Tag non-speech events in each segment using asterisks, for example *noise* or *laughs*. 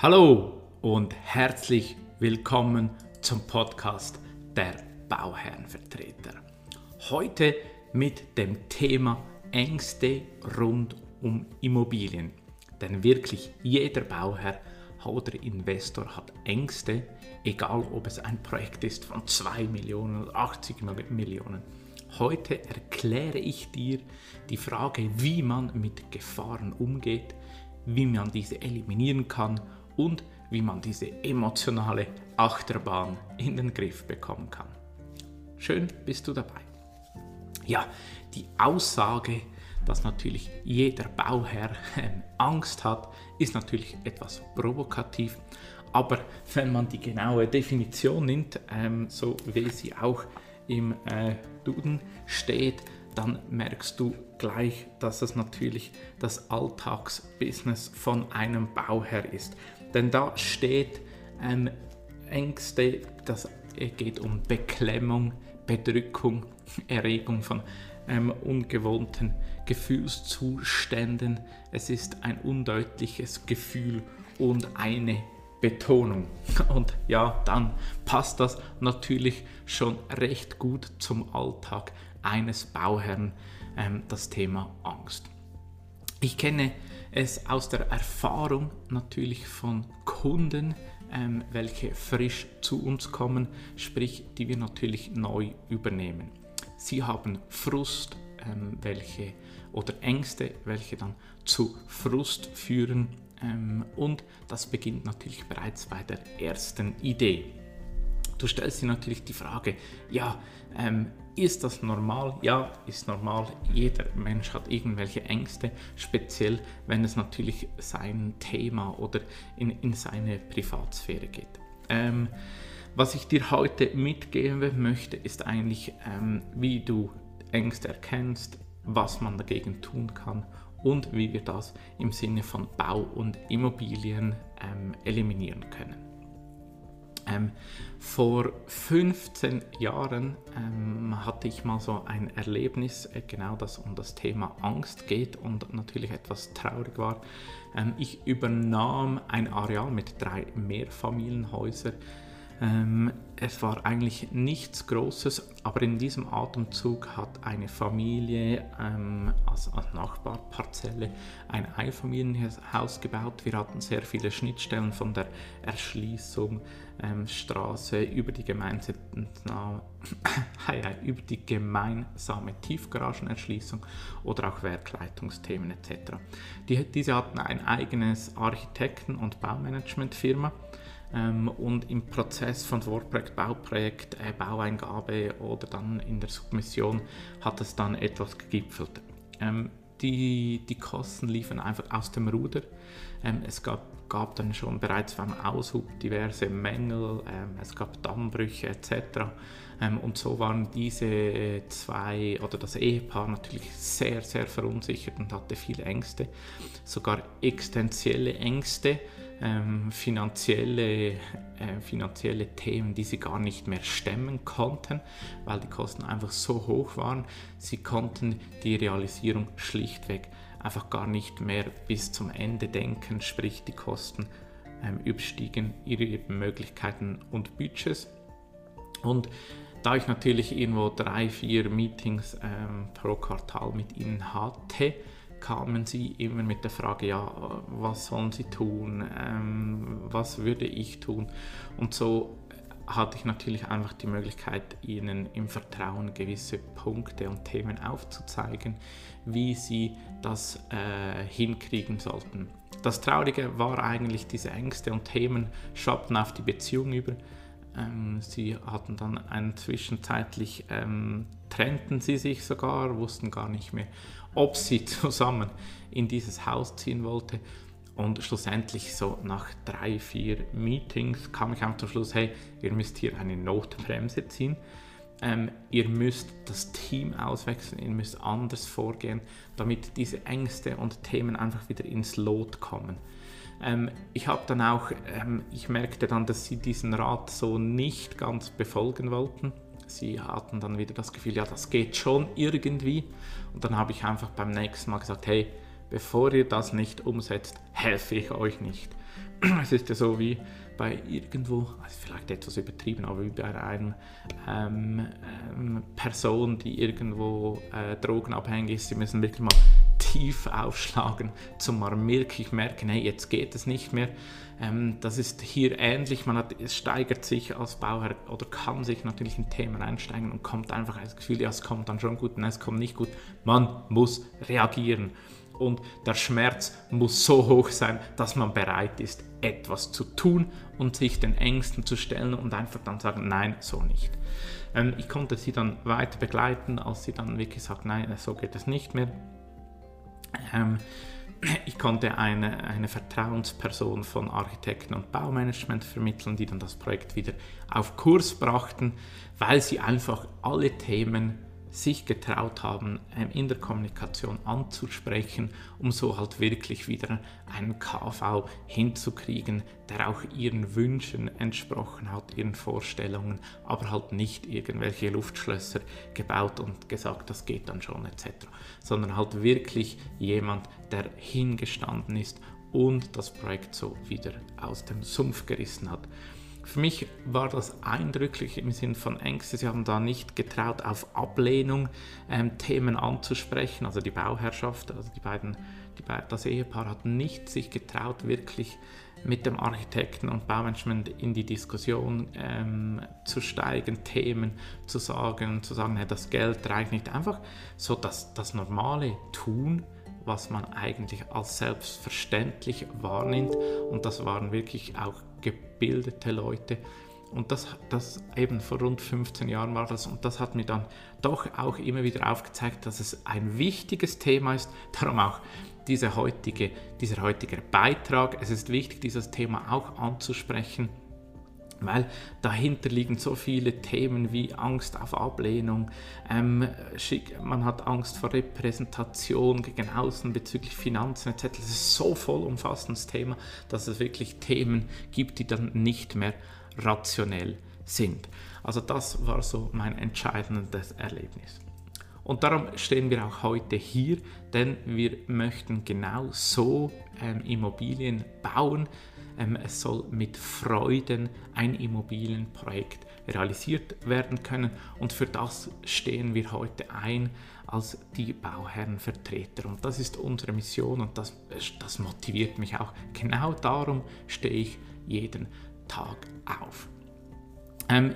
Hallo und herzlich willkommen zum Podcast der Bauherrenvertreter. Heute mit dem Thema Ängste rund um Immobilien. Denn wirklich jeder Bauherr oder Investor hat Ängste, egal ob es ein Projekt ist von 2 Millionen oder 80 Millionen. Heute erkläre ich dir die Frage, wie man mit Gefahren umgeht, wie man diese eliminieren kann und wie man diese emotionale Achterbahn in den Griff bekommen kann. Schön bist du dabei. Ja, die Aussage, dass natürlich jeder Bauherr ähm, Angst hat, ist natürlich etwas provokativ. Aber wenn man die genaue Definition nimmt, ähm, so wie sie auch im äh, Duden steht, dann merkst du gleich, dass es natürlich das Alltagsbusiness von einem Bauherr ist. Denn da steht ähm, Ängste, das geht um Beklemmung, Bedrückung, *laughs* Erregung von ähm, ungewohnten Gefühlszuständen. Es ist ein undeutliches Gefühl und eine Betonung. *laughs* Und ja, dann passt das natürlich schon recht gut zum Alltag eines Bauherrn, ähm, das Thema Angst. Ich kenne es aus der Erfahrung natürlich von Kunden, ähm, welche frisch zu uns kommen, sprich die wir natürlich neu übernehmen. Sie haben Frust, ähm, welche oder Ängste, welche dann zu Frust führen ähm, und das beginnt natürlich bereits bei der ersten Idee. Du stellst dir natürlich die Frage, ja, ähm, ist das normal? Ja, ist normal. Jeder Mensch hat irgendwelche Ängste, speziell wenn es natürlich sein Thema oder in, in seine Privatsphäre geht. Ähm, was ich dir heute mitgeben möchte, ist eigentlich, ähm, wie du Ängste erkennst, was man dagegen tun kann und wie wir das im Sinne von Bau und Immobilien ähm, eliminieren können. Ähm, vor 15 Jahren ähm, hatte ich mal so ein Erlebnis, äh, genau das um das Thema Angst geht und natürlich etwas traurig war. Ähm, ich übernahm ein Areal mit drei Mehrfamilienhäusern ähm, es war eigentlich nichts Großes, aber in diesem Atemzug hat eine Familie ähm, als, als Nachbarparzelle ein Einfamilienhaus gebaut. Wir hatten sehr viele Schnittstellen von der Erschließung ähm, Straße über die, *coughs* über die gemeinsame Tiefgaragenerschließung oder auch Werkleitungsthemen etc. Die, diese hatten ein eigenes Architekten- und Baumanagementfirma ähm, und im Prozess von Vorprojekt, Bauprojekt, äh, Baueingabe oder dann in der Submission hat es dann etwas gegipfelt. Ähm, die, die Kosten liefen einfach aus dem Ruder. Ähm, es gab, gab dann schon bereits beim Aushub diverse Mängel, ähm, es gab Dammbrüche etc. Ähm, und so waren diese zwei oder das Ehepaar natürlich sehr, sehr verunsichert und hatte viele Ängste, sogar existenzielle Ängste ähm, finanzielle, äh, finanzielle Themen, die sie gar nicht mehr stemmen konnten, weil die Kosten einfach so hoch waren. Sie konnten die Realisierung schlichtweg einfach gar nicht mehr bis zum Ende denken, sprich die Kosten ähm, überstiegen ihre Möglichkeiten und Budgets. Und da ich natürlich irgendwo drei, vier Meetings ähm, pro Quartal mit ihnen hatte, kamen sie immer mit der Frage, ja, was sollen sie tun, ähm, was würde ich tun? Und so hatte ich natürlich einfach die Möglichkeit, ihnen im Vertrauen gewisse Punkte und Themen aufzuzeigen, wie sie das äh, hinkriegen sollten. Das Traurige war eigentlich, diese Ängste und Themen schwappten auf die Beziehung über. Ähm, sie hatten dann einen zwischenzeitlich, ähm, trennten sie sich sogar, wussten gar nicht mehr, ob sie *laughs* zusammen in dieses Haus ziehen wollte. Und schlussendlich so nach drei, vier Meetings kam ich am Schluss, hey, ihr müsst hier eine Notbremse ziehen. Ähm, ihr müsst das Team auswechseln, ihr müsst anders vorgehen, damit diese Ängste und Themen einfach wieder ins Lot kommen. Ähm, ich habe dann auch, ähm, ich merkte dann, dass sie diesen Rat so nicht ganz befolgen wollten sie hatten dann wieder das Gefühl, ja, das geht schon irgendwie. Und dann habe ich einfach beim nächsten Mal gesagt, hey, bevor ihr das nicht umsetzt, helfe ich euch nicht. *clears throat* es ist ja so wie bei irgendwo, also vielleicht etwas übertrieben, aber wie bei einer ähm, ähm, Person, die irgendwo äh, drogenabhängig ist, sie müssen wirklich mal tief aufschlagen, zum mal wirklich merken, hey, jetzt geht es nicht mehr. Ähm, das ist hier ähnlich, man hat, es steigert sich als Bauherr oder kann sich natürlich in Themen einsteigen und kommt einfach das Gefühl, ja, es kommt dann schon gut, nein, es kommt nicht gut. Man muss reagieren und der Schmerz muss so hoch sein, dass man bereit ist, etwas zu tun und sich den Ängsten zu stellen und einfach dann sagen, nein, so nicht. Ähm, ich konnte sie dann weiter begleiten, als sie dann wirklich sagt, nein, so geht es nicht mehr. Ähm, ich konnte eine, eine Vertrauensperson von Architekten und Baumanagement vermitteln, die dann das Projekt wieder auf Kurs brachten, weil sie einfach alle Themen sich getraut haben, ähm, in der Kommunikation anzusprechen, um so halt wirklich wieder einen KV hinzukriegen, der auch ihren Wünschen entsprochen hat, ihren Vorstellungen, aber halt nicht irgendwelche Luftschlösser gebaut und gesagt, das geht dann schon etc., sondern halt wirklich jemand, der hingestanden ist und das Projekt so wieder aus dem Sumpf gerissen hat. Für mich war das eindrücklich im Sinn von Ängste. Sie haben da nicht getraut, auf Ablehnung ähm, Themen anzusprechen. Also die Bauherrschaft, also die beiden, die das Ehepaar hat nicht sich getraut, wirklich mit dem Architekten und Baumanagement in die Diskussion ähm, zu steigen, Themen zu sagen, zu sagen, hey, das Geld reicht nicht. Einfach so das, das normale Tun was man eigentlich als selbstverständlich wahrnimmt. Und das waren wirklich auch gebildete Leute. Und das, das eben vor rund 15 Jahren war das. Und das hat mir dann doch auch immer wieder aufgezeigt, dass es ein wichtiges Thema ist. Darum auch diese heutige, dieser heutige Beitrag. Es ist wichtig, dieses Thema auch anzusprechen weil dahinter liegen so viele Themen wie Angst auf Ablehnung, ähm, man hat Angst vor Repräsentation gegen außen bezüglich Finanzen etc. Das ist so vollumfassendes Thema, dass es wirklich Themen gibt, die dann nicht mehr rationell sind. Also das war so mein entscheidendes Erlebnis. Und darum stehen wir auch heute hier, denn wir möchten genau so ähm, Immobilien bauen, es soll mit Freuden ein Immobilienprojekt realisiert werden können und für das stehen wir heute ein als die Bauherrenvertreter und das ist unsere Mission und das, das motiviert mich auch. Genau darum stehe ich jeden Tag auf. Ähm,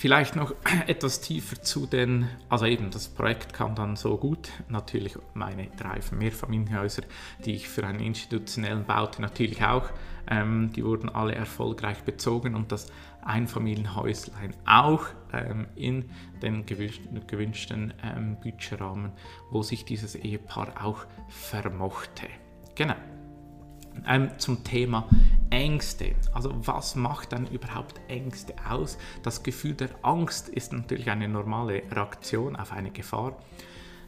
Vielleicht noch *clears throat* etwas tiefer zu den, also eben das Projekt kam dann so gut, natürlich meine drei Mehrfamilienhäuser, die ich für einen institutionellen baute, natürlich auch, ähm, die wurden alle erfolgreich bezogen und das Einfamilienhäuslein auch ähm, in den gewünschten, gewünschten ähm, Budgetrahmen, wo sich dieses Ehepaar auch vermochte. Genau. Ähm, zum Thema Ängste. Also was macht dann überhaupt Ängste aus? Das Gefühl der Angst ist natürlich eine normale Reaktion auf eine Gefahr.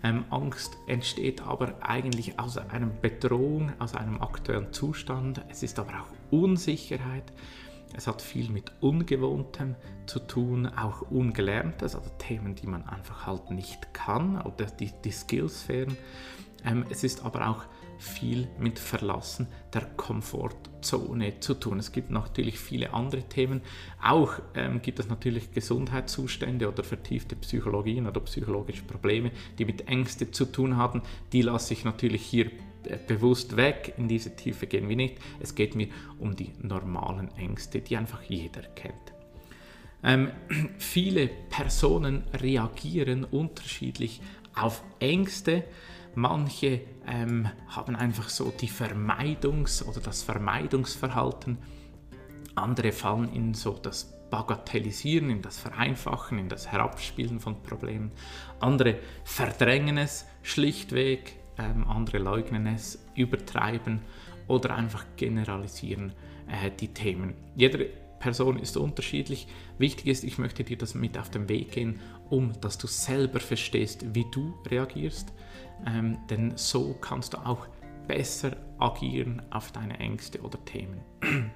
Ähm, Angst entsteht aber eigentlich aus einer Bedrohung, aus einem aktuellen Zustand. Es ist aber auch Unsicherheit. Es hat viel mit Ungewohntem zu tun, auch Ungelerntes, also Themen, die man einfach halt nicht kann oder die, die Skills fehlen. Ähm, es ist aber auch viel mit Verlassen der Komfortzone zu tun. Es gibt natürlich viele andere Themen. Auch ähm, gibt es natürlich Gesundheitszustände oder vertiefte Psychologien oder psychologische Probleme, die mit Ängste zu tun haben. Die lasse ich natürlich hier äh, bewusst weg. In diese Tiefe gehen wir nicht. Es geht mir um die normalen Ängste, die einfach jeder kennt. Ähm, *clears throat* viele Personen reagieren unterschiedlich auf Ängste. Manche ähm, haben einfach so die Vermeidungs- oder das Vermeidungsverhalten. Andere fallen in so das Bagatellisieren, in das Vereinfachen, in das Herabspielen von Problemen. Andere verdrängen es schlichtweg, ähm, andere leugnen es, übertreiben oder einfach generalisieren äh, die Themen. Jede Person ist unterschiedlich. Wichtig ist, ich möchte dir das mit auf den Weg gehen, um dass du selber verstehst, wie du reagierst ähm, denn so kannst du auch besser agieren auf deine Ängste oder Themen. *clears throat*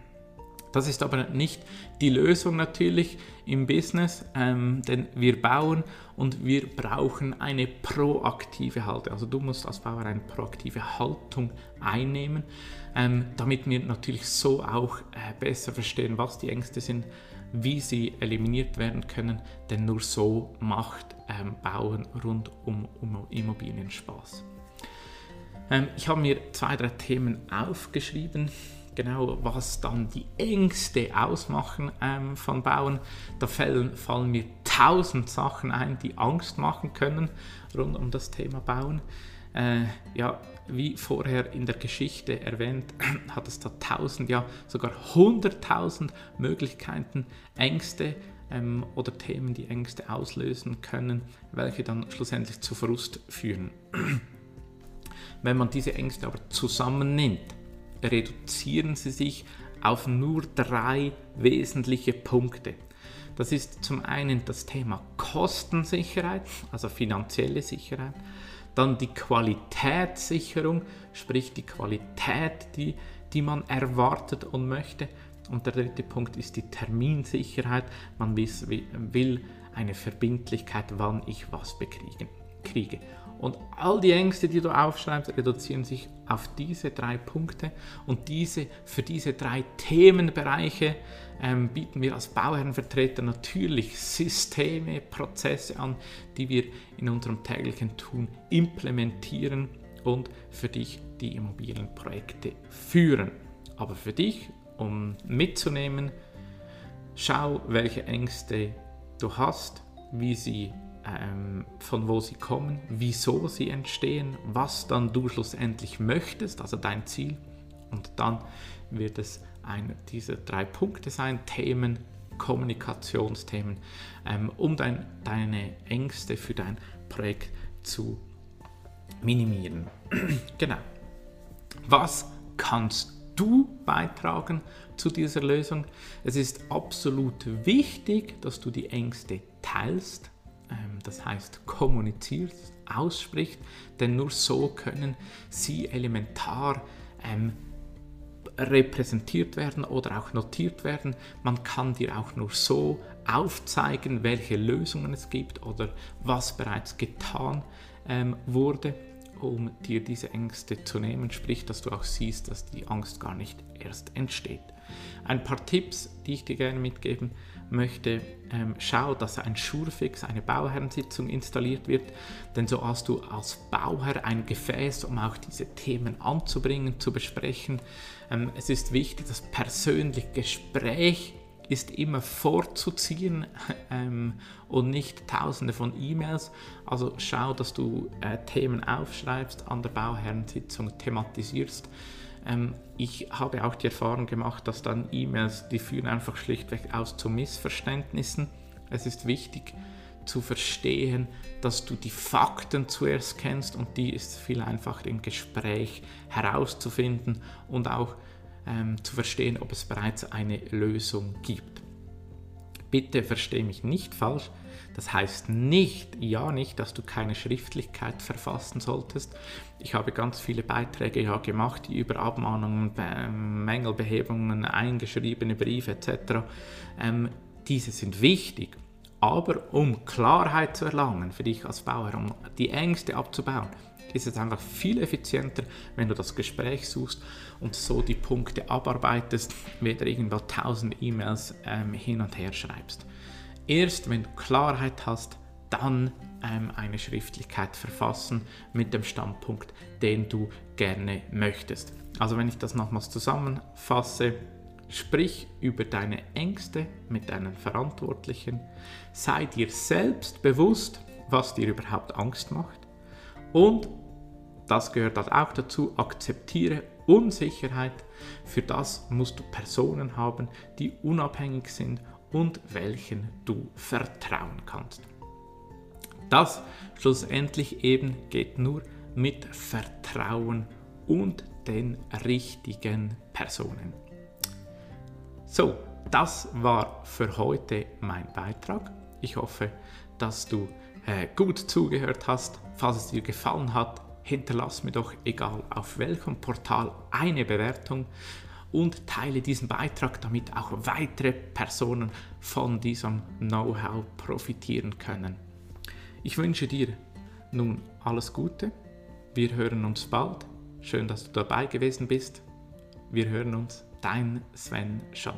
Das ist aber nicht die Lösung natürlich im Business, ähm, denn wir bauen und wir brauchen eine proaktive Haltung. Also du musst als Bauer eine proaktive Haltung einnehmen, ähm, damit wir natürlich so auch äh, besser verstehen, was die Ängste sind, wie sie eliminiert werden können, denn nur so macht ähm, Bauen rund um, um Immobilien Spaß. Ähm, ich habe mir zwei, drei Themen aufgeschrieben, genau was dann die Ängste ausmachen ähm, von Bauen. Da fallen, fallen mir tausend Sachen ein, die Angst machen können rund um das Thema Bauen. Äh, ja, wie vorher in der Geschichte erwähnt, *clears throat* hat es da tausend, ja sogar hunderttausend Möglichkeiten, Ängste ähm, oder Themen, die Ängste auslösen können, welche dann schlussendlich zu Frust führen. *clears throat* Wenn man diese Ängste aber zusammennimmt, reduzieren sie sich auf nur drei wesentliche Punkte. Das ist zum einen das Thema Kostensicherheit, also finanzielle Sicherheit, dann die Qualitätssicherung, sprich die Qualität, die, die man erwartet und möchte. Und der dritte Punkt ist die Terminsicherheit. Man will eine Verbindlichkeit, wann ich was bekriege, kriege. Und all die Ängste, die du aufschreibst, reduzieren sich auf diese drei Punkte. Und diese, für diese drei Themenbereiche ähm, bieten wir als Bauherrenvertreter natürlich Systeme, Prozesse an, die wir in unserem täglichen Tun implementieren und für dich die Immobilienprojekte führen. Aber für dich, um mitzunehmen, schau, welche Ängste du hast, wie sie von wo sie kommen, wieso sie entstehen, was dann du schlussendlich möchtest, also dein Ziel. Und dann wird es einer dieser drei Punkte sein, Themen, Kommunikationsthemen, ähm, um dein, deine Ängste für dein Projekt zu minimieren. *clears throat* genau. Was kannst du beitragen zu dieser Lösung? Es ist absolut wichtig, dass du die Ängste teilst ähm, das heißt kommuniziert, ausspricht, denn nur so können sie elementar ähm, repräsentiert werden oder auch notiert werden. Man kann dir auch nur so aufzeigen, welche Lösungen es gibt oder was bereits getan ähm, wurde, um dir diese Ängste zu nehmen, sprich, dass du auch siehst, dass die Angst gar nicht erst entsteht. Ein paar Tipps, die ich dir gerne mitgeben möchte, ähm, schau, dass ein Schurfix, eine Bauherrensitzung installiert wird, denn so hast du als Bauherr ein Gefäß, um auch diese Themen anzubringen, zu besprechen. Ähm, es ist wichtig, das persönliche Gespräch ist immer vorzuziehen *laughs* ähm, und nicht tausende von E-Mails. Also schau, dass du äh, Themen aufschreibst, an der Bauherrensitzung thematisierst ähm, ich habe auch die Erfahrung gemacht, dass dann E-Mails, die führen einfach schlichtweg aus zu Missverständnissen. Es ist wichtig zu verstehen, dass du die Fakten zuerst kennst und die ist viel einfacher im Gespräch herauszufinden und auch ähm, zu verstehen, ob es bereits eine Lösung gibt. Bitte verstehe mich nicht falsch, das heißt nicht, ja nicht, dass du keine Schriftlichkeit verfassen solltest. Ich habe ganz viele Beiträge ja gemacht, die über Abmahnungen, Mängelbehebungen, eingeschriebene Briefe etc. Ähm, diese sind wichtig. Aber um Klarheit zu erlangen für dich als Bauer, um die Ängste abzubauen, ist es einfach viel effizienter, wenn du das Gespräch suchst und so die Punkte abarbeitest, weder irgendwo tausend E-Mails ähm, hin und her schreibst. Erst wenn du Klarheit hast, dann ähm, eine Schriftlichkeit verfassen mit dem Standpunkt, den du gerne möchtest. Also wenn ich das nochmals zusammenfasse, sprich über deine Ängste mit deinen Verantwortlichen, sei dir selbst bewusst, was dir überhaupt Angst macht und das gehört halt auch dazu, akzeptiere Unsicherheit. Für das musst du Personen haben, die unabhängig sind und welchen du vertrauen kannst. Das schlussendlich eben geht nur mit Vertrauen und den richtigen Personen. So, das war für heute mein Beitrag. Ich hoffe, dass du äh, gut zugehört hast. Falls es dir gefallen hat, hinterlass mir doch, egal auf welchem Portal, eine Bewertung und teile diesen Beitrag, damit auch weitere Personen von diesem Know-how profitieren können. Ich wünsche dir nun alles Gute. Wir hören uns bald. Schön, dass du dabei gewesen bist. Wir hören uns. Dein Sven Schott.